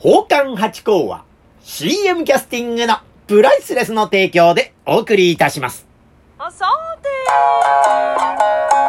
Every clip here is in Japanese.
宝冠八甲は CM キャスティングのプライスレスの提供でお送りいたします。あさて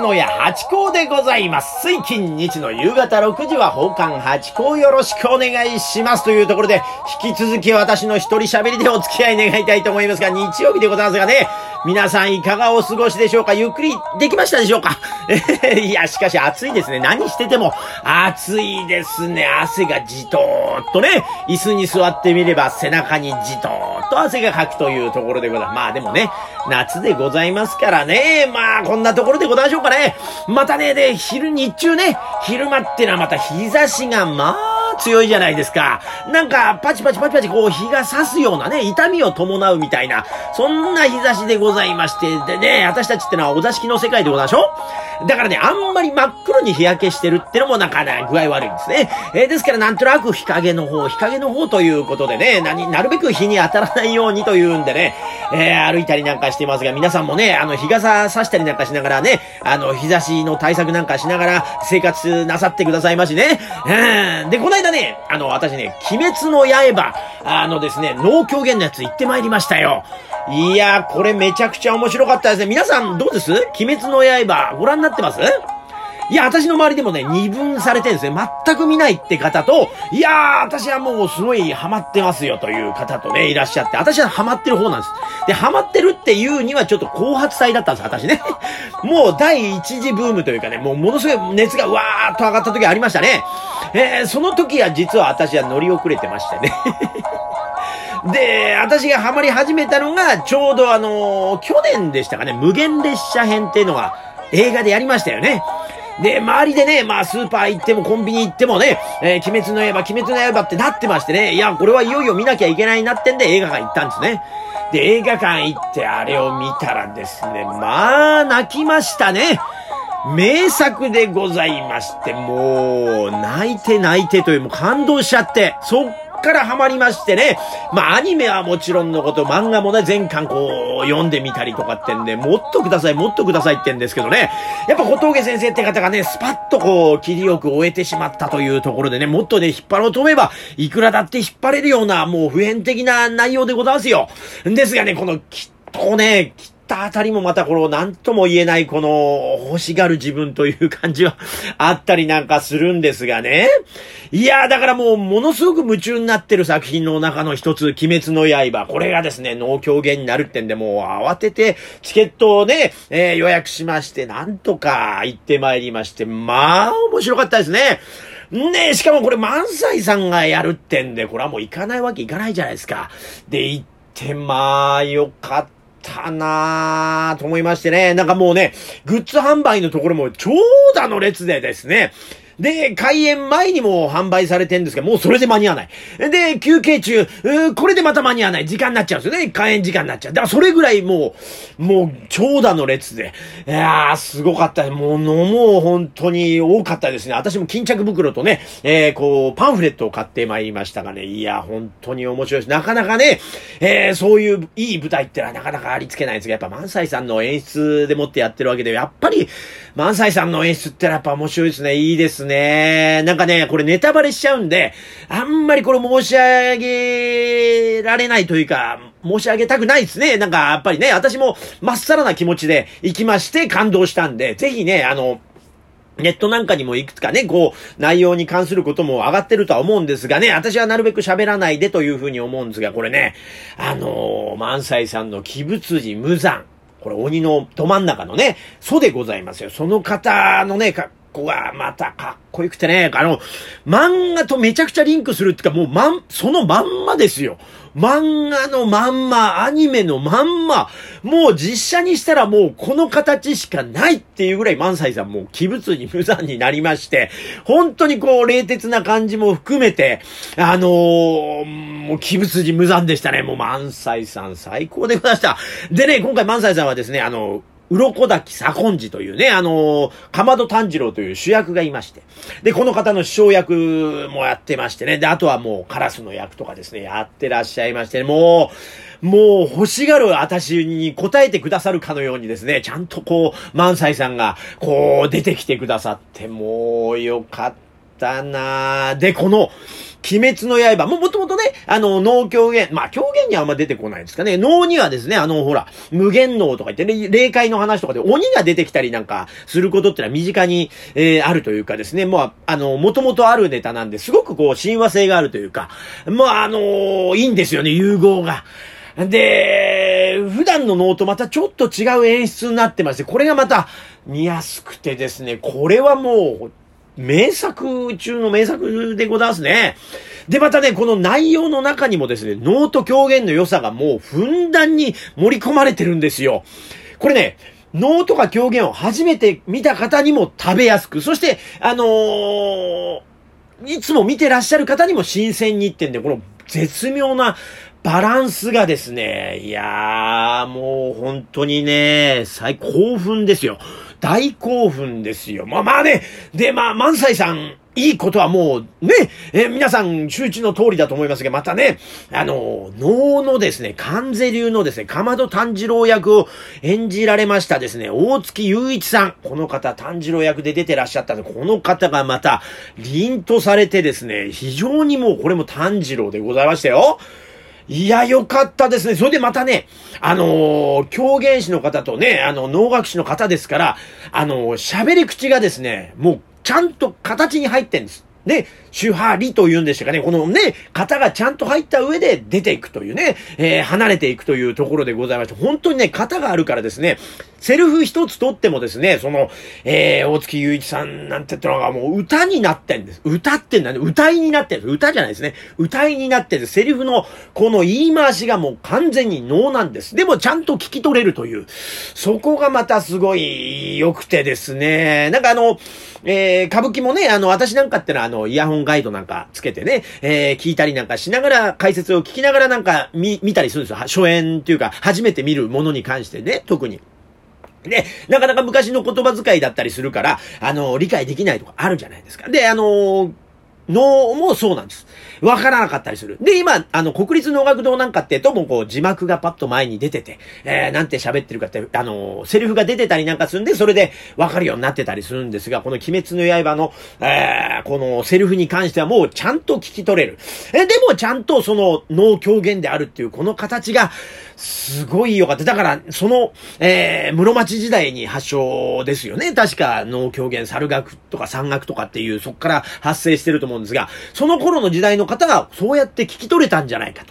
野屋八甲でございます。水金日の夕方6時は奉還八甲よろしくお願いします。というところで、引き続き私の一人喋りでお付き合い願いたいと思いますが、日曜日でございますがね、皆さんいかがお過ごしでしょうか？ゆっくりできましたでしょうか？いや、しかし暑いですね。何してても暑いですね。汗がじとーっとね、椅子に座ってみれば背中にじとーっと汗がかくというところでございます。まあでもね、夏でございますからね。まあこんなところでございましょうかね。またね、で、昼、日中ね、昼間ってのはまた日差しがまあ強いじゃないですか。なんか、パチパチパチパチこう日が差すようなね、痛みを伴うみたいな、そんな日差しでございまして、でね、私たちってのはお座敷の世界でございましょ？だからね、あんまり真っ黒に日焼けしてるってのもなんかなか具合悪いんですね。えーですからなんとなく日陰の方、日陰の方ということでね、なに、なるべく日に当たらないようにというんでね、えー歩いたりなんかしてますが、皆さんもね、あの、日傘差したりなんかしながらね、あの、日差しの対策なんかしながら生活なさってくださいましね。うん。で、この間ね、あの、私ね、鬼滅の刃、あのですね、農狂言のやつ行ってまいりましたよ。いやー、これめちゃくちゃ面白かったですね。皆さんどうです？鬼滅の刃、ご覧になってます？いや、私の周りでもね、二分されてるんですね。全く見ないって方と、いやー、私はもうすごいハマってますよという方とね、いらっしゃって、私はハマってる方なんです。で、ハマってるっていうにはちょっと後発体だったんです、私ね。もう第一次ブームというかね、もうものすごい熱がわーっと上がった時ありましたね。えー、その時は実は私は乗り遅れてましてね。で、私がハマり始めたのが、ちょうどあの去年でしたかね、無限列車編っていうのが映画でやりましたよね。で、周りでね、まあ、スーパー行ってもコンビニ行ってもね、えー鬼滅の刃、鬼滅の刃ってなってましてね、いや、これはいよいよ見なきゃいけないなってんで映画館行ったんですね。で、映画館行ってあれを見たらですね、まあ、泣きましたね。名作でございまして、もう、泣いて泣いてという、もう感動しちゃって、そっからハマりましてね。まあ、アニメはもちろんのこと、漫画もね、全巻こう、読んでみたりとかってんで、もっとください、もっとくださいってんですけどね。やっぱ小峠先生って方がね、スパッとこう、切りよく終えてしまったというところでね、もっとね、引っ張ろうと思えば、いくらだって引っ張れるような、もう普遍的な内容でございますよ。ですがね、この、きっとね、きっったあたりもまたこの何とも言えないこの欲しがる自分という感じはあったりなんかするんですがね。いやだからもうものすごく夢中になってる作品の中の一つ、鬼滅の刃。これがですね、脳狂言になるってんで、もう慌ててチケットをね、えー予約しまして、なんとか行ってまいりまして、まあ面白かったですね。ねえ、しかもこれ萬斎さんがやるってんで、これはもう行かないわけいかないじゃないですか。で、行って、まあ、よかったたなぁと思いましてね。なんかもうね、グッズ販売のところも長蛇の列でですね。で、開演前にも販売されてんですけど、もうそれで間に合わない。で、休憩中、これでまた間に合わない。時間になっちゃうんですよね。開演時間になっちゃう。だからそれぐらいもう、もう長蛇の列で。いやー、すごかった。もう、もう本当に多かったですね。私も巾着袋とね、えー、こう、パンフレットを買ってまいりましたがね。いや、本当に面白いです。なかなかね、えー、そういういい舞台ってのはなかなかありつけないんですが、やっぱ萬斎さんの演出でもってやってるわけで、やっぱり、萬斎さんの演出ってやっぱ面白いですね。いいですね。なんかね、これネタバレしちゃうんで、あんまりこれ申し上げられないというか、申し上げたくないですね。なんか、やっぱりね、私もまっさらな気持ちで行きまして感動したんで、ぜひね、あの、ネットなんかにもいくつかね、こう、内容に関することも上がってるとは思うんですがね、私はなるべく喋らないでというふうに思うんですが、これね、あのー、萬斎さんの鬼仏寺無惨。これ鬼のど真ん中のね、祖でございますよ。その方のね、格好がまたかっこよくてね、あの、漫画とめちゃくちゃリンクするっていうか、もうまん、そのまんまですよ。漫画のまんま、アニメのまんま、もう実写にしたらもうこの形しかないっていうぐらい萬斎さんもう鬼物に無残になりまして、本当にこう冷徹な感じも含めて、あのー、もう鬼物に無残でしたね。もう萬斎さん最高でございました。でね、今回萬斎さんはですね、あの、鱗滝左近次というね、あの、かまど炭治郎という主役がいまして。で、この方の師匠役もやってましてね。で、あとはもうカラスの役とかですね、やってらっしゃいまして、もう、もう欲しがる私に答えてくださるかのようにですね、ちゃんとこう、萬斎さんが、こう、出てきてくださって、もう、よかったなぁで、この、鬼滅の刃。も、もともとね、あの、脳狂言、まあ、狂言にはあんま出てこないんですかね。脳にはですね、あの、ほら、無限脳とか言ってね、霊界の話とかで鬼が出てきたりなんかすることってのは身近に、えー、あるというかですね、もう、あの、もともとあるネタなんで、すごくこう、親和性があるというか、まあ、あのいいんですよね、融合が。で、普段の脳とまたちょっと違う演出になってまして、これがまた見やすくてですね、これはもう、名作中の名作でございますね。で、またね、この内容の中にもですね、脳と狂言の良さがもうふんだんに盛り込まれてるんですよ。これね、脳とか狂言を初めて見た方にも食べやすく、そして、あのー、いつも見てらっしゃる方にも新鮮にってんで、この絶妙なバランスがですね、いやー、もう本当にね、最興奮ですよ。大興奮ですよ。まあまあね、で、まあ、万歳さん、いいことはもう、ね、え皆さん周知の通りだと思いますが、またね、あの、能のですね、関税流のですね、かまど炭治郎役を演じられましたですね、大月雄一さん。この方、炭治郎役で出てらっしゃったんで、この方がまた、凛とされてですね、非常にもう、これも炭治郎でございましたよ。いや、よかったですね。それでまたね、あのー、狂言師の方とね、あの、能楽師の方ですから、あのー、喋り口がですね、もう、ちゃんと形に入ってんです。で、手張りというんでしたかね、このね、型がちゃんと入った上で出ていくというね、えー、離れていくというところでございまして、本当にね、型があるからですね、セルフ一つ取ってもですね、その、えー、大月雄一さんなんてってのがもう歌になってんです。歌ってんだね。歌いになってるんです。歌じゃないですね。歌いになってる。セリフのこの言い回しがもう完全に能なんです。でもちゃんと聞き取れるという。そこがまたすごい良くてですね。なんかあの、えー、歌舞伎もね、あの、私なんかってのはあの、イヤホンガイドなんかつけてね、えー、聞いたりなんかしながら、解説を聞きながらなんか見、見たりするんですよ。初演っていうか、初めて見るものに関してね、特に。で、なかなか昔の言葉遣いだったりするから、あの、理解できないとかあるじゃないですか。で、あの脳もそうなんです。わからなかったりする。で、今、あの、国立能楽堂なんかってともこう字幕がパッと前に出てて、えー、なんて喋ってるかって、あの、セリフが出てたりなんかするんで、それでわかるようになってたりするんですが、この鬼滅の刃の、えー、このセリフに関してはもうちゃんと聞き取れる。え、でもちゃんとその脳狂言であるっていうこの形が、すごい良かった。だから、その、えー、室町時代に発祥ですよね。確か、脳狂言、猿楽とか山岳とかっていう、そこから発生してると思うんですが、その頃の時代の方がそうやって聞き取れたんじゃないか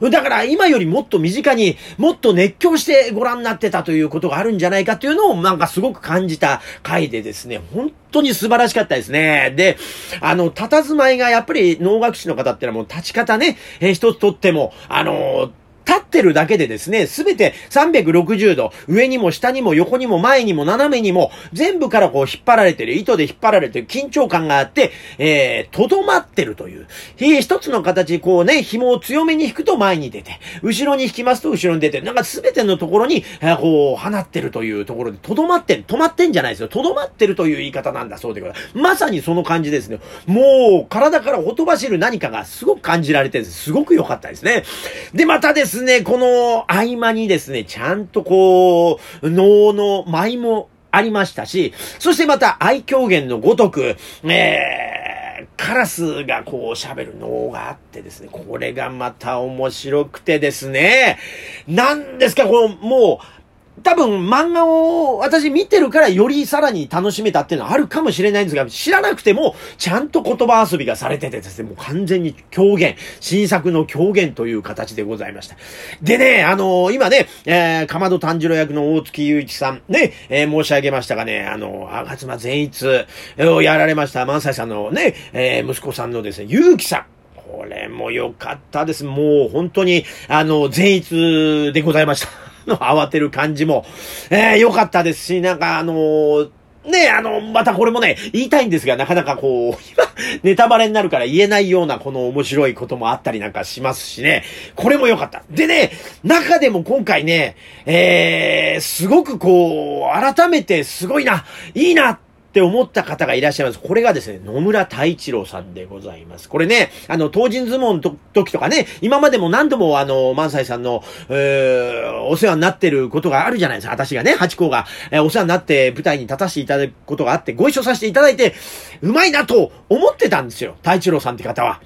と。だから今よりもっと身近にもっと熱狂してご覧になってたということがあるんじゃないかっていうのをなんかすごく感じた回でですね、本当に素晴らしかったですね。で、あの、佇まいがやっぱり能楽師の方ってのはもう立ち方ね、えー、一つとっても、あのー立ってるだけでですね、すべて360度、上にも下にも横にも前にも斜めにも、全部からこう引っ張られてる、糸で引っ張られてる緊張感があって、えー、とどまってるという。一つの形、こうね、紐を強めに引くと前に出て、後ろに引きますと後ろに出て、なんかすべてのところに、えー、こう、放ってるというところで、とどまってる、止まってんじゃないですよ。とどまってるという言い方なんだそうでございます。まさにその感じですね。もう、体からほとばしる何かがすごく感じられて、すごく良かったですね。で、またですですね、この合間にですね、ちゃんとこう、能の舞もありましたし、そしてまた愛狂言のごとく、えー、カラスがこう喋る能があってですね、これがまた面白くてですね、何ですか、この、もう、多分漫画を私見てるからよりさらに楽しめたっていうのはあるかもしれないんですが、知らなくてもちゃんと言葉遊びがされててですね、もう完全に狂言、新作の狂言という形でございました。でね、あのー、今ね、えー、かまど炭治郎役の大月雄一さん、ね、えー、申し上げましたがね、あの、吾妻善逸をやられました万歳さんのね、えー、息子さんのですね、ゆうきさん。これも良かったです。もう本当に、あの、善逸でございました。の慌てる感じも、えー、良かったですし、なんかあのー、ね、あの、またこれもね、言いたいんですが、なかなかこう、今、ネタバレになるから言えないようなこの面白いこともあったりなんかしますしね、これも良かった。でね、中でも今回ね、えー、すごくこう、改めてすごいな、いいな、って思った方がいらっしゃいます。これがですね、野村太一郎さんでございます。これね、あの、当人相撲の時とかね、今までも何度もあの、万歳さんの、えー、お世話になってることがあるじゃないですか。私がね、八甲が、えー、お世話になって舞台に立たせていただくことがあって、ご一緒させていただいて、うまいなと思ってたんですよ。太一郎さんって方は。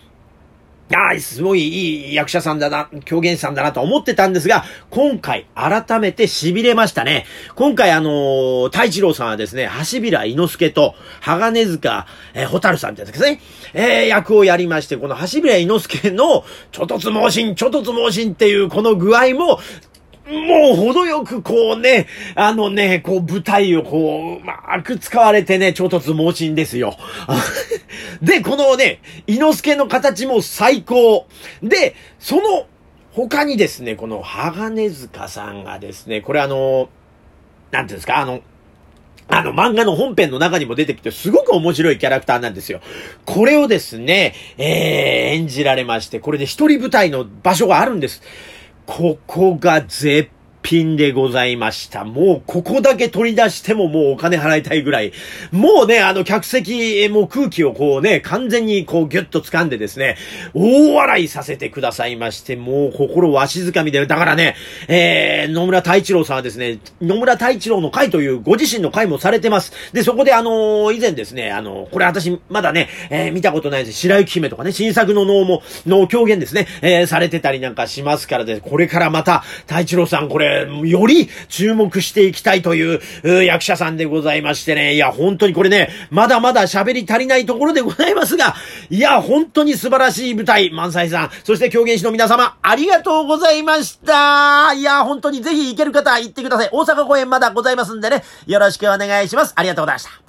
ああ、すごいいい役者さんだな、狂言師さんだなと思ってたんですが、今回改めて痺れましたね。今回あのー、太一郎さんはですね、橋平伊之助と、鋼塚、えー、蛍さんってやつですね、えー、役をやりまして、この橋平伊之助の、ちょとつ猛進、ちょとつ猛進っていうこの具合も、もう程よくこうね、あのね、こう舞台をこう、うまく使われてね、衝突猛進ですよ。で、このね、伊之助の形も最高。で、その他にですね、この鋼塚さんがですね、これあの、なんていうんですか、あの、あの漫画の本編の中にも出てきてすごく面白いキャラクターなんですよ。これをですね、えー、演じられまして、これで一人舞台の場所があるんです。ここが絶品でございました。もうここだけ取り出してももうお金払いたいぐらい。もうね、あの客席、もう空気をこうね、完全にこうギュッと掴んでですね、大笑いさせてくださいまして、もう心わしづかみで、だからね、えー、野村太一郎さんはですね、野村太一郎の会というご自身の会もされてます。で、そこであのー、以前ですね、あのー、これ私まだね、えー、見たことないです。白雪姫とかね、新作の能も、能狂言ですね、えー、されてたりなんかしますからで、これからまた、太一郎さんこれ、より注目していきたいという役者さんでございましてね。いや、本当にこれね、まだまだ喋り足りないところでございますが、いや、本当に素晴らしい舞台、満載さん、そして狂言師の皆様、ありがとうございました。いや、本当にぜひ行ける方行ってください。大阪公演まだございますんでね、よろしくお願いします。ありがとうございました。